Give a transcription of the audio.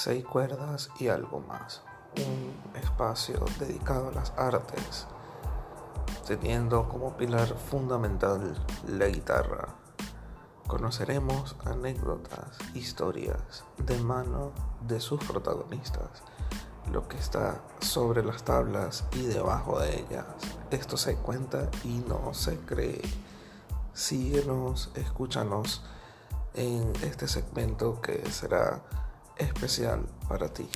seis cuerdas y algo más. Un espacio dedicado a las artes, teniendo como pilar fundamental la guitarra. Conoceremos anécdotas, historias de mano de sus protagonistas, lo que está sobre las tablas y debajo de ellas. Esto se cuenta y no se cree. Síguenos, escúchanos en este segmento que será especial para ti.